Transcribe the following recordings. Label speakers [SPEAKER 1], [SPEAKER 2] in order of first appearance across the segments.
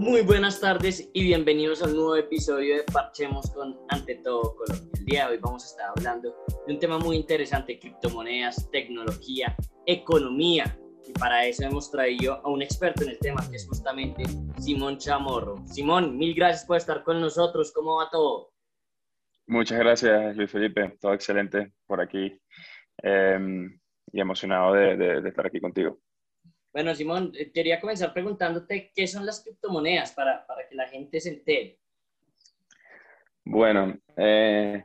[SPEAKER 1] Muy buenas tardes y bienvenidos al nuevo episodio de Parchemos con Ante Todo Colombia. El día de hoy vamos a estar hablando de un tema muy interesante, criptomonedas, tecnología, economía. Y para eso hemos traído a un experto en el tema, que es justamente Simón Chamorro. Simón, mil gracias por estar con nosotros. ¿Cómo va todo?
[SPEAKER 2] Muchas gracias, Luis Felipe. Todo excelente por aquí. Em, y emocionado de estar aquí contigo.
[SPEAKER 1] Bueno, Simón, eh, quería comenzar preguntándote qué son las criptomonedas para, para que la gente se entere.
[SPEAKER 2] Bueno, eh,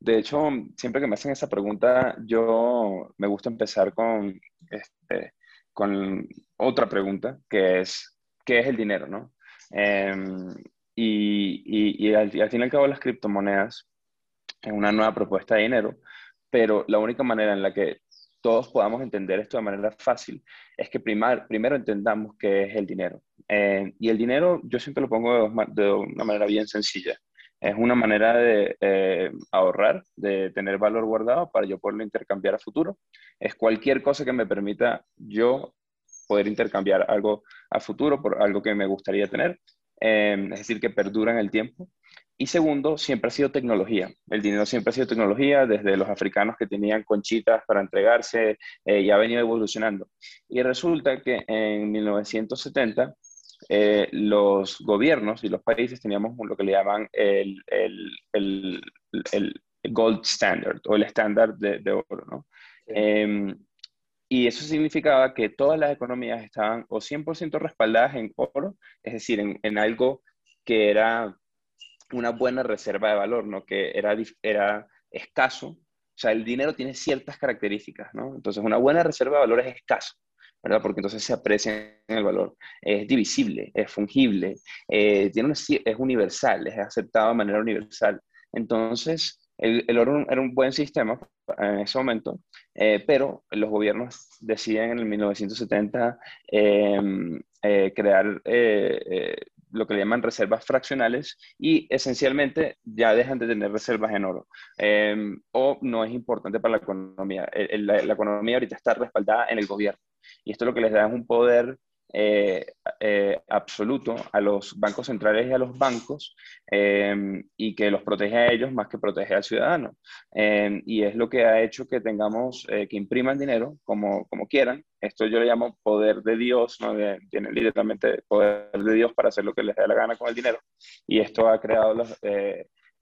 [SPEAKER 2] de hecho, siempre que me hacen esa pregunta, yo me gusta empezar con, este, con otra pregunta, que es, ¿qué es el dinero? ¿no? Em, y, y, al, al fin y al cabo las criptomonedas es una nueva propuesta de dinero, pero la única manera en la que todos podamos entender esto de manera fácil, es que primero entendamos qué es el dinero. Eh, y el dinero yo siempre lo pongo de, una manera bien sencilla. Es una manera de eh, ahorrar, de tener valor guardado para yo poderlo intercambiar a futuro. Es cualquier cosa que me permita yo poder intercambiar algo a futuro por algo que me gustaría tener. Eh, es decir, que perdura en el tiempo. Y segundo, siempre ha sido tecnología. El dinero siempre ha sido tecnología, desde los africanos que tenían conchitas para entregarse eh, y ha venido evolucionando. Y resulta que en 1970 eh, los gobiernos y los países teníamos lo que le llaman el, el, el, el gold standard o el estándar de, de oro. ¿no? Em, y eso significaba que todas las economías estaban o 100% respaldadas en oro, es decir, en, en algo que era una buena reserva de valor, ¿no? Que era, era escaso. O sea, el dinero tiene ciertas características, ¿no? Entonces, una buena reserva de valor es escaso, ¿verdad? Porque entonces se aprecia en el valor. Es divisible, es fungible, eh, tiene es universal, es aceptado de manera universal. Entonces, el, oro era un buen sistema en ese momento, eh, pero los gobiernos deciden en el 1970 em, eh, crear lo que le llaman reservas fraccionales y esencialmente ya dejan de tener reservas en oro em, o no es importante para la economía. la, economía ahorita está respaldada en el gobierno y esto lo que les da es un poder eh, eh, absoluto a los bancos centrales y a los bancos em, y que los protege a ellos más que protege al ciudadano. Em, y es lo que ha hecho que tengamos eh, que impriman dinero como, como quieran. Esto yo le llamo poder de Dios, ¿no? tienen literalmente poder de Dios para hacer lo que les dé la gana con el dinero. Y esto ha creado los,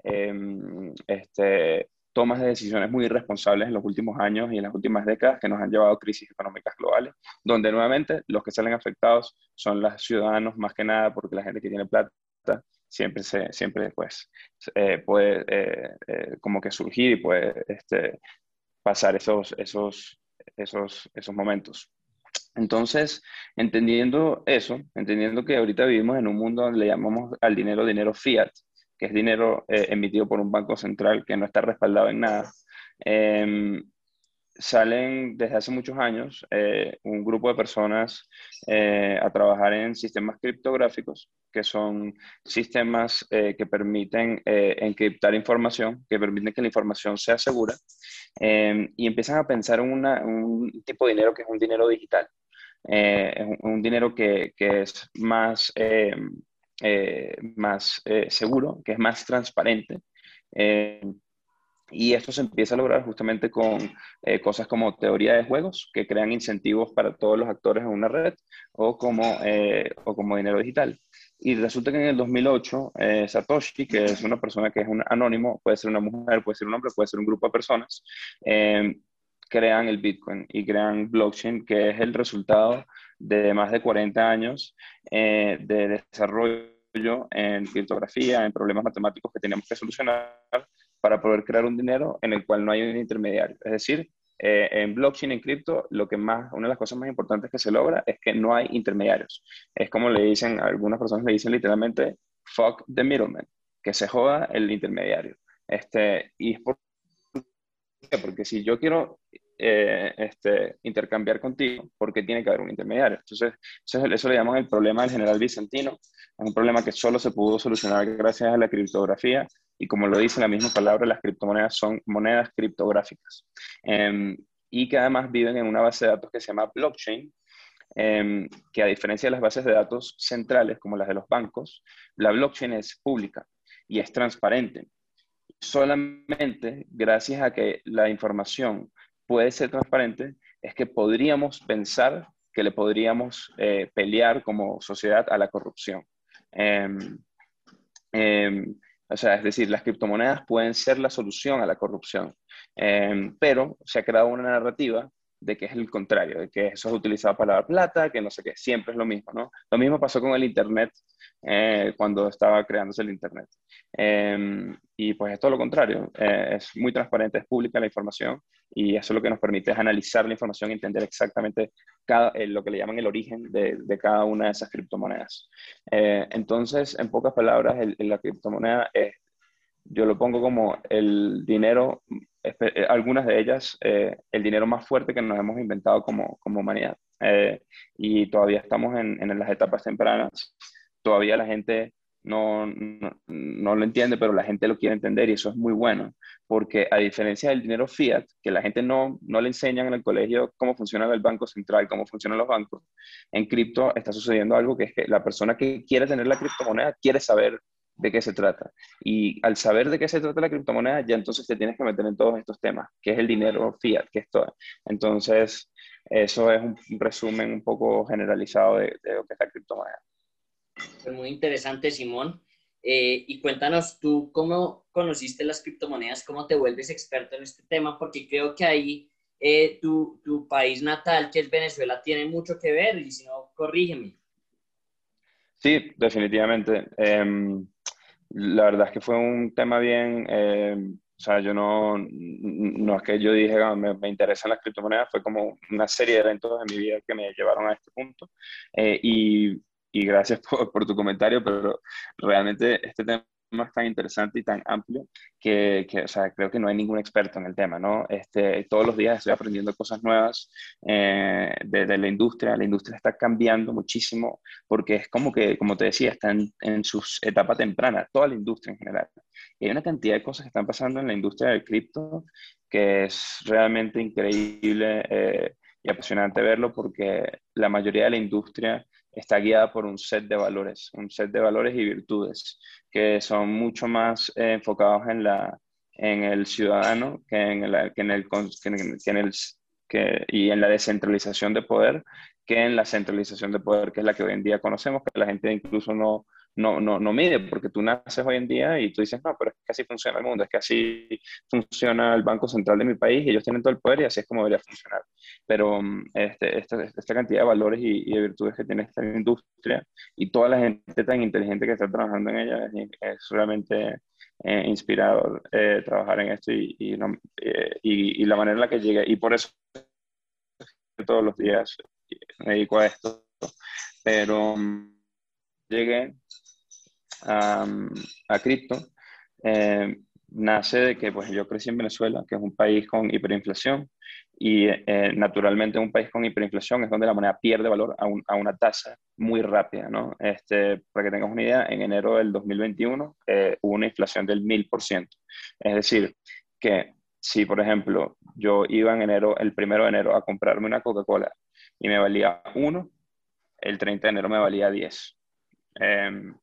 [SPEAKER 2] em, este, tomas de decisiones muy irresponsables en los últimos años y en las últimas décadas que nos han llevado a crisis económicas globales, donde nuevamente los que salen afectados son los ciudadanos más que nada porque la gente que tiene plata siempre, se, siempre pues, eh, puede eh, eh, como que surgir y puede este, pasar esos, esos, esos, esos momentos. Entonces, entendiendo eso, entendiendo que ahorita vivimos en un mundo donde le llamamos al dinero dinero fiat, que es dinero eh, emitido por un banco central que no está respaldado en nada, em, salen desde hace muchos años eh, un grupo de personas eh, a trabajar en sistemas criptográficos, que son sistemas que permiten encriptar información, que permiten que la información sea segura, em, y empiezan a pensar en un tipo de dinero que es un dinero digital. es un, dinero que, que es más eh, más eh, seguro, que es más transparente. Eh, y esto se empieza a lograr justamente con cosas como teoría de juegos, que crean incentivos para todos los actores en una red, o como, o como dinero digital. Y resulta que en el 2008, Satoshi, que es una persona que es un anónimo, puede ser una mujer, puede ser un hombre, puede ser un grupo de personas, crean el Bitcoin y crean blockchain, que es el resultado de más de 40 años eh, de desarrollo en criptografía, en problemas matemáticos que teníamos que solucionar para poder crear un dinero en el cual no hay un intermediario. Es decir, eh, en blockchain, en cripto, lo que más, una de las cosas más importantes que se logra es que no hay intermediarios. Es como le dicen, algunas personas le dicen literalmente, fuck the middleman, que se joda el intermediario. Este, y es por, porque si yo quiero eh, este, intercambiar contigo porque tiene que haber un intermediario. Entonces, eso, eso, le llaman el problema del general bizantino. Es un problema que solo se pudo solucionar gracias a la criptografía y como lo dice la misma palabra, las criptomonedas son monedas criptográficas em, y que además viven en una base de datos que se llama blockchain, em, que a diferencia de las bases de datos centrales como las de los bancos, la blockchain es pública y es transparente. Solamente gracias a que la información puede ser transparente es que podríamos pensar que le podríamos eh, pelear como sociedad a la corrupción. Em, o sea, es decir, las criptomonedas pueden ser la solución a la corrupción, em, pero se ha creado una narrativa de que es el contrario, de que eso es utilizado para lavar plata, que no sé qué, siempre es lo mismo, ¿no? Lo mismo pasó con el Internet eh, cuando estaba creándose el Internet. Em, y pues es todo lo contrario, eh, es muy transparente, es pública la información y eso lo que nos permite es analizar la información y entender exactamente cada, eh, lo que le llaman el origen de, de cada una de esas criptomonedas. entonces, en pocas palabras, la criptomoneda es yo lo pongo como el dinero, eh, algunas de ellas, eh, el dinero más fuerte que nos hemos inventado como, como humanidad. Eh, y todavía estamos en, en, las etapas tempranas. Todavía la gente no, no, lo entiende, pero la gente lo quiere entender y eso es muy bueno, porque a diferencia del dinero fiat, que la gente no, no le enseñan en el colegio cómo funciona el Banco Central, cómo funcionan los bancos, en cripto está sucediendo algo que es que la persona que quiere tener la criptomoneda quiere saber de qué se trata. Y al saber de qué se trata la criptomoneda, ya entonces te tienes que meter en todos estos temas, que es el dinero fiat, que es todo. Entonces, eso es un resumen un poco generalizado de, lo que es la criptomoneda.
[SPEAKER 1] Muy interesante, Simón. Eh, y cuéntanos tú cómo conociste las criptomonedas, cómo te vuelves experto en este tema, porque creo que ahí eh, tu, tu país natal, que es Venezuela, tiene mucho que ver, y si no, corrígeme.
[SPEAKER 2] Sí, definitivamente. Em, la verdad es que fue un tema bien, eh, o sea, yo no, no es que yo dije, ah, me, me, interesan las criptomonedas, fue como una serie de eventos en mi vida que me llevaron a este punto. Eh, y, y, gracias por, por, tu comentario, pero realmente este tema es tan interesante y tan amplio que, que, o sea, creo que no hay ningún experto en el tema, ¿no? Este, todos los días estoy aprendiendo cosas nuevas eh, de, de, la industria. La industria está cambiando muchísimo porque es como que, como te decía, está en, en sus etapas tempranas, toda la industria en general. Y hay una cantidad de cosas que están pasando en la industria del cripto que es realmente increíble eh, y apasionante verlo porque la mayoría de la industria está guiada por un set de valores, un set de valores y virtudes que son mucho más eh, enfocados en, la, en el ciudadano que en, el, que en el, que en el que, y en la descentralización de poder que en la centralización de poder, que es la que hoy en día conocemos, que la gente incluso no, no, no, no mide, porque tú naces hoy en día y tú dices, no, pero es que así funciona el mundo, es que así funciona el Banco Central de mi país y ellos tienen todo el poder y así es como debería funcionar. Pero mm, este, esta, esta, cantidad de valores y, de virtudes que tiene esta industria y toda la gente tan inteligente que está trabajando en ella es, realmente eh, inspirador eh, trabajar en esto y, y, eh, y, y la manera en la que llegue. Y por eso todos los días me dedico a esto. Pero mm, llegué a, cripto eh, nace de que pues, yo crecí en Venezuela, que es un país con hiperinflación, y eh, naturalmente un país con hiperinflación es donde la moneda pierde valor a, un, a una tasa muy rápida. ¿no? Este, para que tengas una idea, en enero del 2021 eh, hubo una inflación del 1000%. Es decir, que si, por ejemplo, yo iba en enero, el primero de enero a comprarme una Coca-Cola y me valía 1, el 30 de enero me valía 10. Em,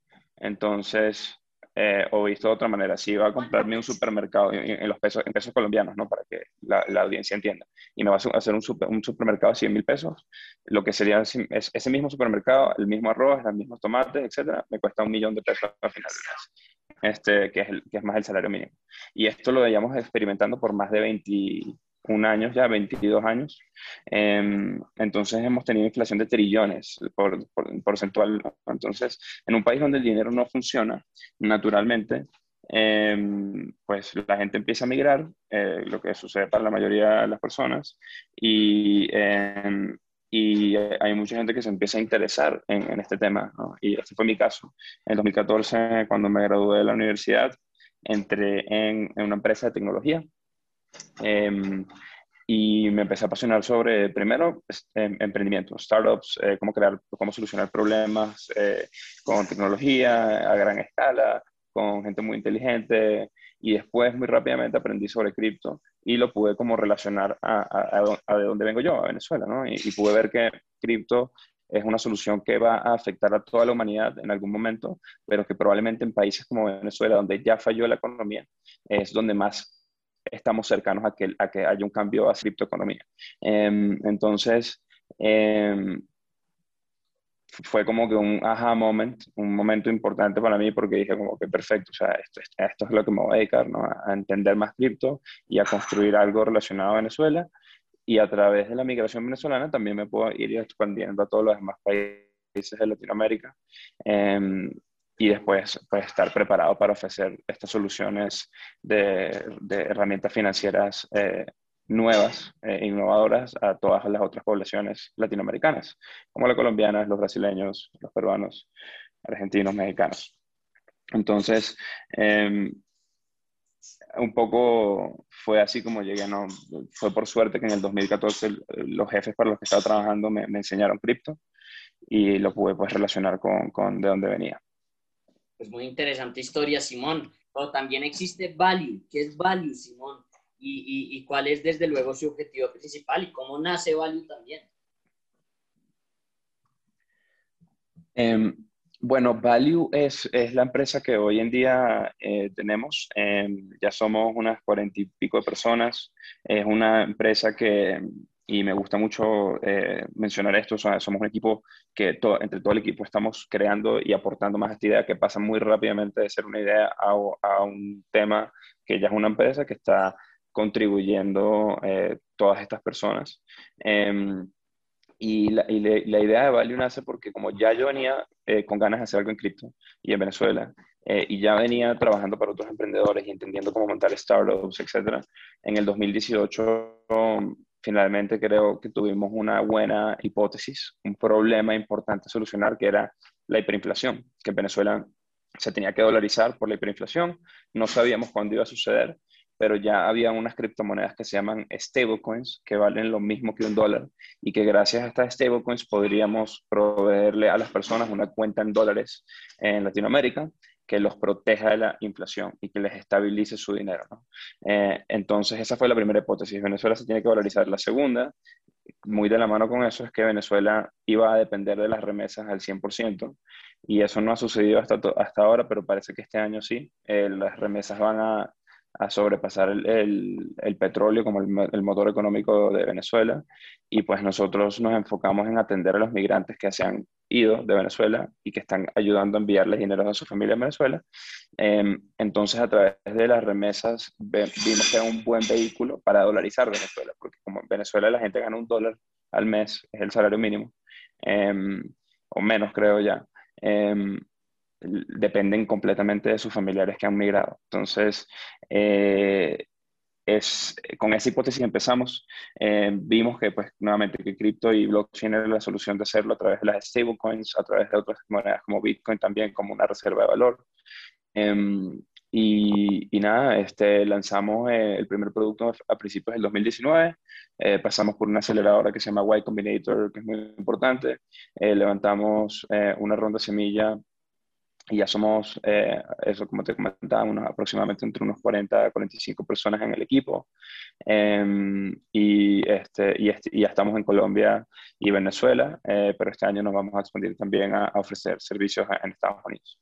[SPEAKER 2] entonces, eh, o visto de otra manera, si iba a comprarme un supermercado en, los pesos, en pesos colombianos, ¿no? Para que la, la audiencia entienda, y me va a hacer un, super, un supermercado de 100 mil pesos, lo que sería es, ese mismo supermercado, el mismo arroz, los mismos tomates, etcétera, me cuesta un millón de pesos al final del mes, este, que, es el, que es más el salario mínimo. Y esto lo veíamos experimentando por más de 20, un año ya, 22 años. Eh, entonces hemos tenido inflación de trillones por, por, porcentual. Entonces, en un país donde el dinero no funciona, naturalmente, eh, pues la gente empieza a migrar, eh, lo que sucede para la mayoría de las personas, y, em, y hay mucha gente que se empieza a interesar en, este tema. Y este fue mi caso. En 2014, cuando me gradué de la universidad, entré en, en una empresa de tecnología eh, y me empecé a apasionar sobre, primero, em, emprendimiento, startups, eh, cómo crear, cómo solucionar problemas eh, con tecnología a gran escala, con gente muy inteligente. Y después, muy rápidamente, aprendí sobre cripto y lo pude como relacionar a, a, a, de dónde vengo yo, a Venezuela, ¿no? Y, y pude ver que cripto es una solución que va a afectar a toda la humanidad en algún momento, pero que probablemente en países como Venezuela, donde ya falló la economía, es donde más estamos cercanos a que, a que haya un cambio a criptoeconomía. Em, entonces, em, fue como que un aha moment, un momento importante para mí porque dije como que perfecto, o sea, esto, esto es lo que me voy a dedicar, ¿no? A entender más cripto y a construir algo relacionado a Venezuela y a través de la migración venezolana también me puedo ir expandiendo a todos los demás países de Latinoamérica em, y después pues, estar preparado para ofrecer estas soluciones de, herramientas financieras eh, nuevas e innovadoras a todas las otras poblaciones latinoamericanas, como las colombianas, los brasileños, los peruanos, argentinos, mexicanos. Entonces, em, un poco fue así como llegué, ¿no? Fue por suerte que en el 2014 los jefes para los que estaba trabajando me, enseñaron cripto y lo pude pues relacionar con, con de dónde venía.
[SPEAKER 1] Pues muy interesante historia, Simón. Pero también existe value. ¿Qué es value, Simón? y, cuál es desde luego su objetivo principal y cómo nace Value también.
[SPEAKER 2] Em, bueno, Value es, es, la empresa que hoy en día eh, tenemos. Em, ya somos unas cuarenta y pico de personas. Es una empresa que, y me gusta mucho eh, mencionar esto, somos un equipo que entre todo el equipo estamos creando y aportando más esta idea que pasa muy rápidamente de ser una idea a, a un tema que ya es una empresa que está contribuyendo eh, todas estas personas. Em, y, la, idea de Value nace porque como ya yo venía eh, con ganas de hacer algo en cripto y en Venezuela, eh, y ya venía trabajando para otros emprendedores y entendiendo cómo montar startups, etc., en el 2018 finalmente creo que tuvimos una buena hipótesis, un problema importante a solucionar que era la hiperinflación, que en Venezuela se tenía que dolarizar por la hiperinflación, no sabíamos cuándo iba a suceder pero ya había unas criptomonedas que se llaman stablecoins, que valen lo mismo que un dólar, y que gracias a estas stablecoins podríamos proveerle a las personas una cuenta en dólares en Latinoamérica que los proteja de la inflación y que les estabilice su dinero. Eh, entonces, esa fue la primera hipótesis. Venezuela se tiene que valorizar. La segunda, muy de la mano con eso, es que Venezuela iba a depender de las remesas al 100%, y eso no ha sucedido hasta, hasta ahora, pero parece que este año sí. Eh, las remesas van a a sobrepasar el, el, petróleo como el, motor económico de Venezuela y pues nosotros nos enfocamos en atender a los migrantes que se han ido de Venezuela y que están ayudando a enviarles dinero a su familia en Venezuela. Em, entonces a través de las remesas vimos que era un buen vehículo para dolarizar Venezuela, porque como en Venezuela la gente gana un dólar al mes, es el salario mínimo, em, o menos creo ya. Em, dependen completamente de sus familiares que han migrado. Entonces, eh, es, con esa hipótesis empezamos. Eh, vimos que, pues, nuevamente, que cripto y blockchain era la solución de hacerlo a través de las stablecoins, a través de otras monedas como Bitcoin también, como una reserva de valor. Em, y, y, nada, este, lanzamos eh, el primer producto a principios del 2019. pasamos por una aceleradora que se llama Y Combinator, que es muy importante. levantamos una ronda semilla y ya somos, eh, eso como te comentaba, unos, aproximadamente entre unos 40 a 45 personas en el equipo. Em, y, este, y, este, y, ya estamos en Colombia y Venezuela, eh, pero este año nos vamos a expandir también a, ofrecer servicios en Estados Unidos.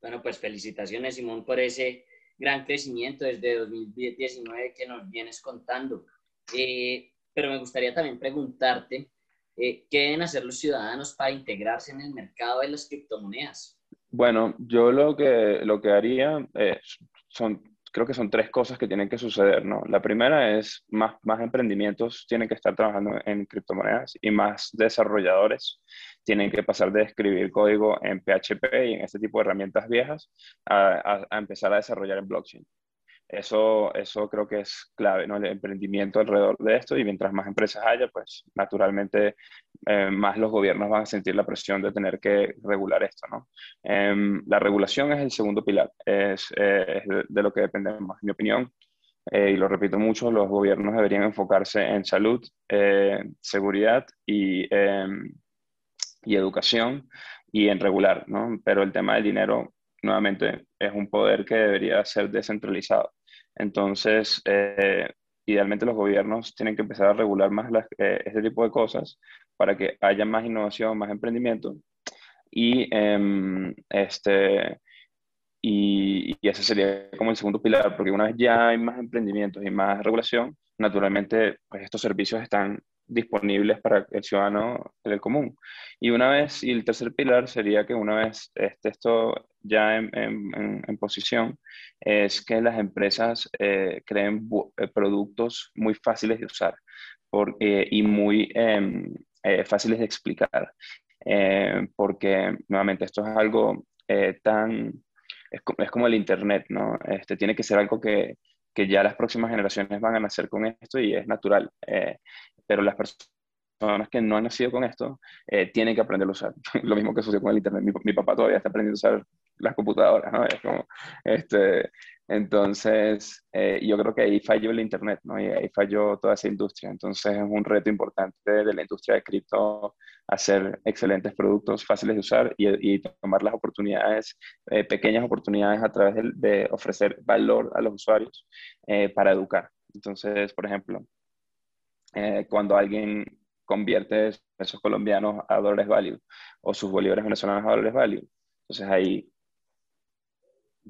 [SPEAKER 1] Bueno, pues felicitaciones, Simón, por ese gran crecimiento desde 2019 que nos vienes contando. Eh, pero me gustaría también preguntarte, ¿qué deben hacer los ciudadanos para integrarse en el mercado de las criptomonedas?
[SPEAKER 2] Bueno, yo lo que, lo que haría son, creo que son tres cosas que tienen que suceder, ¿no? La primera es más, más emprendimientos tienen que estar trabajando en criptomonedas y más desarrolladores tienen que pasar de escribir código en PHP y en este tipo de herramientas viejas a empezar a desarrollar en blockchain. Eso, eso creo que es clave, ¿no? El emprendimiento alrededor de esto y mientras más empresas haya, pues naturalmente eh, más los gobiernos van a sentir la presión de tener que regular esto, ¿no? Em, la regulación es el segundo pilar, es, eh, de, lo que depende más, en mi opinión. Eh, y lo repito mucho, los gobiernos deberían enfocarse en salud, seguridad y, em, y educación y en regular, ¿no? Pero el tema del dinero, nuevamente, es un poder que debería ser descentralizado. Entonces, eh, idealmente los gobiernos tienen que empezar a regular más eh, este tipo de cosas para que haya más innovación, más emprendimiento. Y, em, este, y, ese sería como el segundo pilar, porque una vez ya hay más emprendimientos y más regulación, naturalmente pues estos servicios están disponibles para el ciudadano del común. Y una vez, y el tercer pilar sería que una vez esté esto ya en, en, posición, es que las empresas eh, creen eh, productos muy fáciles de usar por, eh, y muy em, fáciles de explicar. porque nuevamente esto es algo tan, es, es, como el Internet, ¿no? Este, tiene que ser algo que, que ya las próximas generaciones van a nacer con esto y es natural pero las personas que no han nacido con esto eh, tienen que aprender a usar. Lo mismo que sucede con el Internet. Mi, papá todavía está aprendiendo a usar las computadoras, ¿no? Es como, este, entonces, eh, yo creo que ahí falló el Internet, ¿no? Y ahí falló toda esa industria. Entonces, es un reto importante de la industria de cripto hacer excelentes productos fáciles de usar y, tomar las oportunidades, eh, pequeñas oportunidades a través de, de, ofrecer valor a los usuarios para educar. Entonces, por ejemplo, eh, cuando alguien convierte pesos colombianos a dólares value o sus bolívares venezolanos a dólares value. Entonces ahí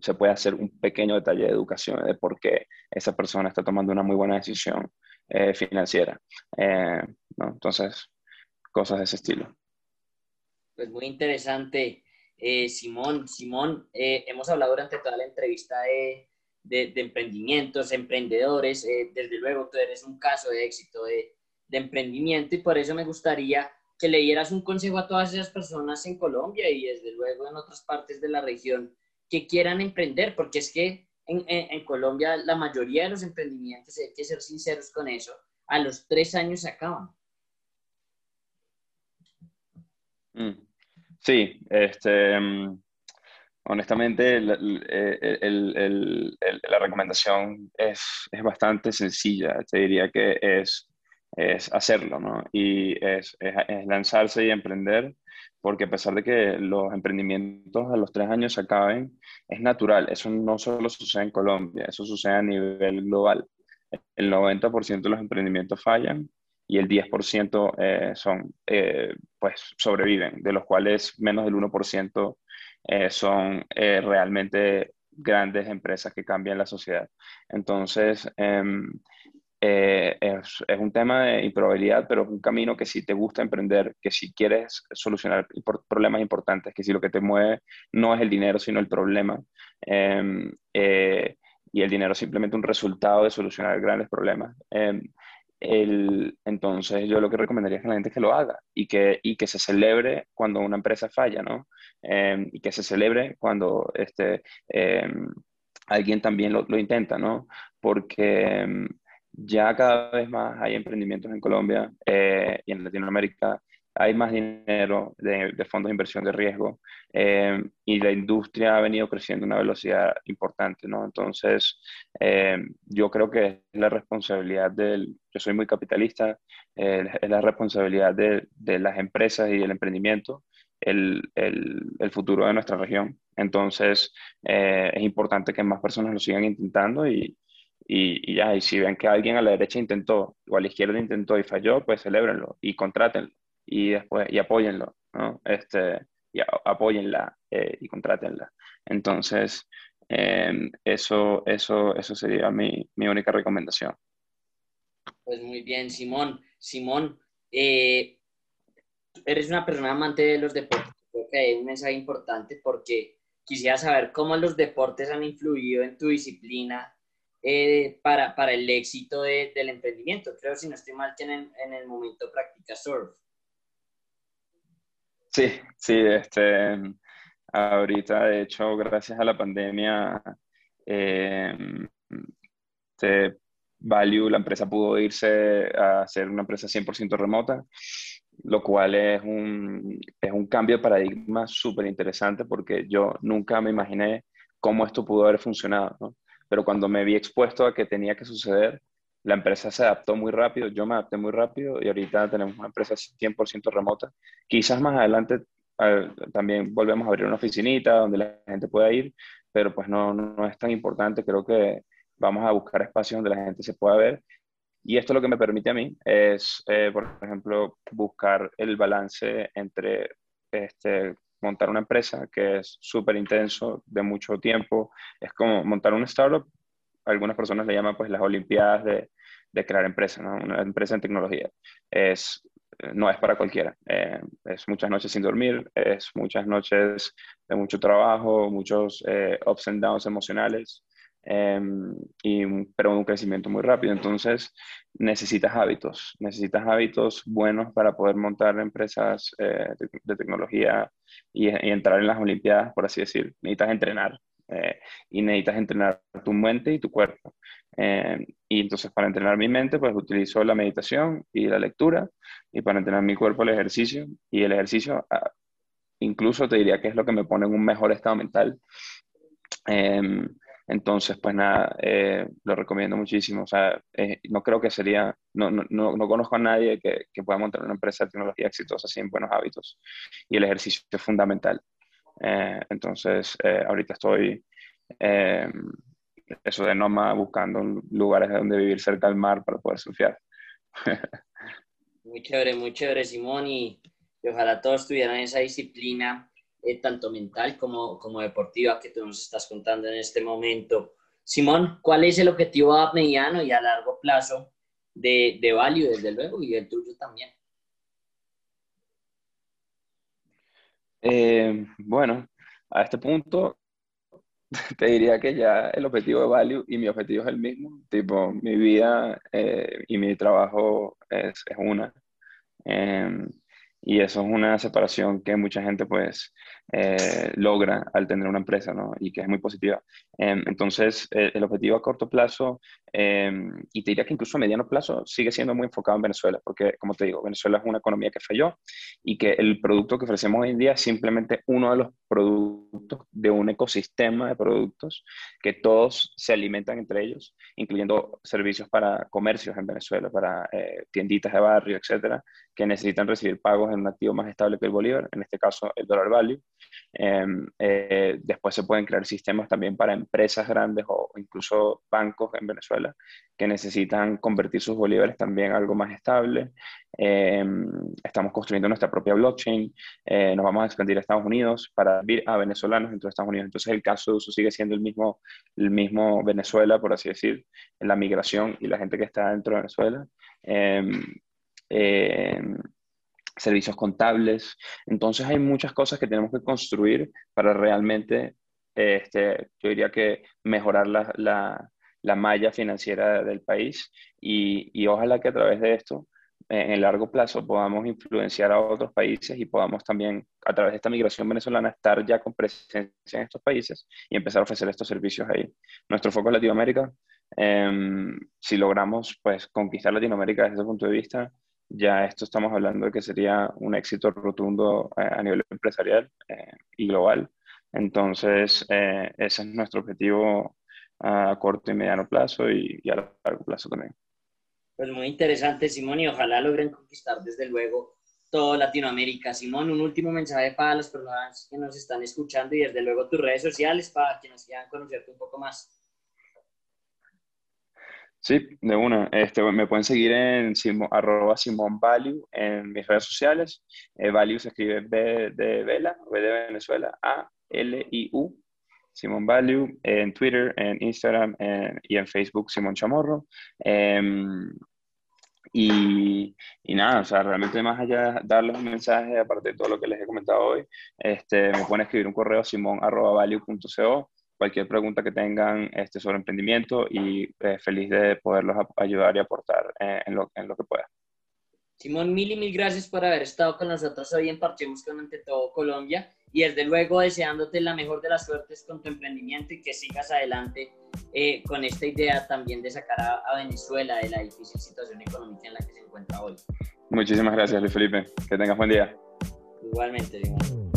[SPEAKER 2] se puede hacer un pequeño detalle de educación de por qué esa persona está tomando una muy buena decisión eh, financiera. Eh, Entonces, cosas de ese estilo.
[SPEAKER 1] Pues muy interesante, Simón. Simón, hemos hablado durante toda la entrevista de de, emprendimientos, emprendedores. Eh, desde luego, tú eres un caso de éxito de, emprendimiento y por eso me gustaría que le dieras un consejo a todas esas personas en Colombia y desde luego en otras partes de la región que quieran emprender, porque es que en, en, Colombia la mayoría de los emprendimientos, hay que ser sinceros con eso, a los tres años se acaban.
[SPEAKER 2] Mm. Sí, este, Honestamente, la recomendación es, es, bastante sencilla. Te diría que es, es hacerlo, ¿no? Y es, es, lanzarse y emprender, porque a pesar de que los emprendimientos a los tres años se acaben, es natural. Eso no solo sucede en Colombia, eso sucede a nivel global. El 90% de los emprendimientos fallan y el 10% eh, son, eh, pues sobreviven, de los cuales menos del 1% eh, son eh, realmente grandes empresas que cambian la sociedad. Entonces, em, eh, es, un tema de improbabilidad, pero es un camino que si te gusta emprender, que si quieres solucionar problemas importantes, que si lo que te mueve no es el dinero, sino el problema, em, y el dinero es simplemente un resultado de solucionar grandes problemas. El, entonces yo lo que recomendaría es que la gente que lo haga y que, y que se celebre cuando una empresa falla, ¿no? Em, y que se celebre cuando este, em, alguien también lo, lo, intenta, ¿no? Porque em, ya cada vez más hay emprendimientos en Colombia eh, y en Latinoamérica hay más dinero de, fondos de inversión de riesgo eh, y la industria ha venido creciendo a una velocidad importante, ¿no? Entonces, eh, yo creo que es la responsabilidad del, yo soy muy capitalista, eh, es la responsabilidad de, de, las empresas y del emprendimiento el, el, el futuro de nuestra región. Entonces, es importante que más personas lo sigan intentando y, y, ya, y si ven que alguien a la derecha intentó o a la izquierda intentó y falló, pues celébrenlo y contrátenlo y después, y apóyenlo, ¿no? Este, y apóyenla eh, y contrátenla. Entonces, em, eso, eso, eso sería mi, mi, única recomendación.
[SPEAKER 1] Pues muy bien, Simón. Simón, eh, eres una persona amante de los deportes. Creo que hay un mensaje importante porque quisiera saber cómo los deportes han influido en tu disciplina eh, para, para, el éxito de, del emprendimiento. Creo, si no estoy mal, que en, en el momento practica surf.
[SPEAKER 2] Sí, sí, este, ahorita de hecho, gracias a la pandemia, eh, este, Value, la empresa pudo irse a ser una empresa 100% remota, lo cual es un, es un cambio de paradigma súper interesante porque yo nunca me imaginé cómo esto pudo haber funcionado, ¿no? Pero cuando me vi expuesto a que tenía que suceder, la empresa se adaptó muy rápido, yo me adapté muy rápido y ahorita tenemos una empresa 100% remota. Quizás más adelante también volvemos a abrir una oficinita donde la gente pueda ir, pero pues no, no, es tan importante. Creo que vamos a buscar espacios donde la gente se pueda ver Y esto lo que me permite a mí es, eh, por ejemplo, buscar el balance entre este, montar una empresa que es súper intenso, de mucho tiempo. Es como montar un startup. Algunas personas le llaman pues las olimpiadas de, de crear empresa, ¿no? Una empresa en tecnología. Es, no es para cualquiera. Eh, es muchas noches sin dormir, es muchas noches de mucho trabajo, muchos eh, ups and downs emocionales. Em, y, pero un crecimiento muy rápido. Entonces, necesitas hábitos, necesitas hábitos buenos para poder montar empresas eh, de, tecnología y, entrar en las Olimpiadas, por así decir. Necesitas entrenar eh, y necesitas entrenar tu mente y tu cuerpo. Em, y entonces, para entrenar mi mente, pues utilizo la meditación y la lectura, y para entrenar mi cuerpo, el ejercicio. Y el ejercicio, ah, incluso te diría que es lo que me pone en un mejor estado mental. Em, entonces, pues nada, eh, lo recomiendo muchísimo. O sea, eh, no creo que sería, no, no, no, conozco a nadie que, que, pueda montar una empresa de tecnología exitosa sin buenos hábitos. Y el ejercicio es fundamental. Eh, entonces, ahorita estoy, eso de nómada, buscando lugares donde vivir cerca del mar para poder surfear.
[SPEAKER 1] muy chévere, muy chévere, Simón. Y, y ojalá todos tuvieran esa disciplina eh, tanto mental como, como deportiva que tú nos estás contando en este momento. Simón, ¿cuál es el objetivo a mediano y a largo plazo de, de Value, desde luego, y el tuyo también?
[SPEAKER 2] Eh, bueno, a este punto te diría que ya el objetivo de Value y mi objetivo es el mismo. Tipo, mi vida eh, y mi trabajo es, es una. Em, y eso es una separación que mucha gente pues eh, logra al tener una empresa, ¿no? Y que es muy positiva. Em, entonces, el objetivo a corto plazo, em, y te diría que incluso a mediano plazo, sigue siendo muy enfocado en Venezuela, porque como te digo, Venezuela es una economía que falló y que el producto que ofrecemos hoy en día es simplemente uno de los productos de un ecosistema de productos que todos se alimentan entre ellos, incluyendo servicios para comercios en Venezuela, para eh, tienditas de barrio, etcétera, que necesitan recibir pagos en un activo más estable que el bolívar, en este caso el dólar value. Em, eh, después se pueden crear sistemas también para empresas grandes o incluso bancos en Venezuela que necesitan convertir sus bolívares también a algo más estable. Em, estamos construyendo nuestra propia blockchain. Eh, nos vamos a expandir a Estados Unidos para vivir a venezolanos dentro de Estados Unidos. Entonces el caso de uso sigue siendo el mismo, el mismo Venezuela, por así decir, en la migración y la gente que está dentro de Venezuela. Em, servicios contables. Entonces hay muchas cosas que tenemos que construir para realmente, este, yo diría que mejorar la, la, la malla financiera del país y, y, ojalá que a través de esto, en el largo plazo, podamos influenciar a otros países y podamos también, a través de esta migración venezolana, estar ya con presencia en estos países y empezar a ofrecer estos servicios ahí. Nuestro foco es Latinoamérica. Em, si logramos pues conquistar Latinoamérica desde ese punto de vista, ya esto estamos hablando de que sería un éxito rotundo eh, a nivel empresarial eh, y global. Entonces, eh, ese es nuestro objetivo a corto y mediano plazo y, a largo plazo también.
[SPEAKER 1] Pues muy interesante, Simón, y ojalá logren conquistar desde luego toda Latinoamérica. Simón, un último mensaje para las personas que nos están escuchando y desde luego tus redes sociales para que nos quieran conocerte un poco más.
[SPEAKER 2] Sí, de una. Este, me pueden seguir en arroba Simón en mis redes sociales. Eh, value se escribe B de Vela, B de Venezuela, A, L, I, U. Simón Value en Twitter, en Instagram y en Facebook Simón Chamorro. Em, y, nada, o sea, realmente más allá de darles un mensaje, aparte de todo lo que les he comentado hoy, este, me pueden escribir un correo simón.value.co cualquier pregunta que tengan este, sobre emprendimiento y eh, feliz de poderlos ayudar y aportar eh, en, lo, en lo que pueda.
[SPEAKER 1] Simón, mil y mil gracias por haber estado con nosotros hoy en Parchemos con Ante Todo Colombia y desde luego deseándote la mejor de las suertes con tu emprendimiento y que sigas adelante eh, con esta idea también de sacar a, a, Venezuela de la difícil situación económica en la que se encuentra hoy.
[SPEAKER 2] Muchísimas gracias, Luis Felipe. Que tengas buen día.
[SPEAKER 1] Igualmente, Simón.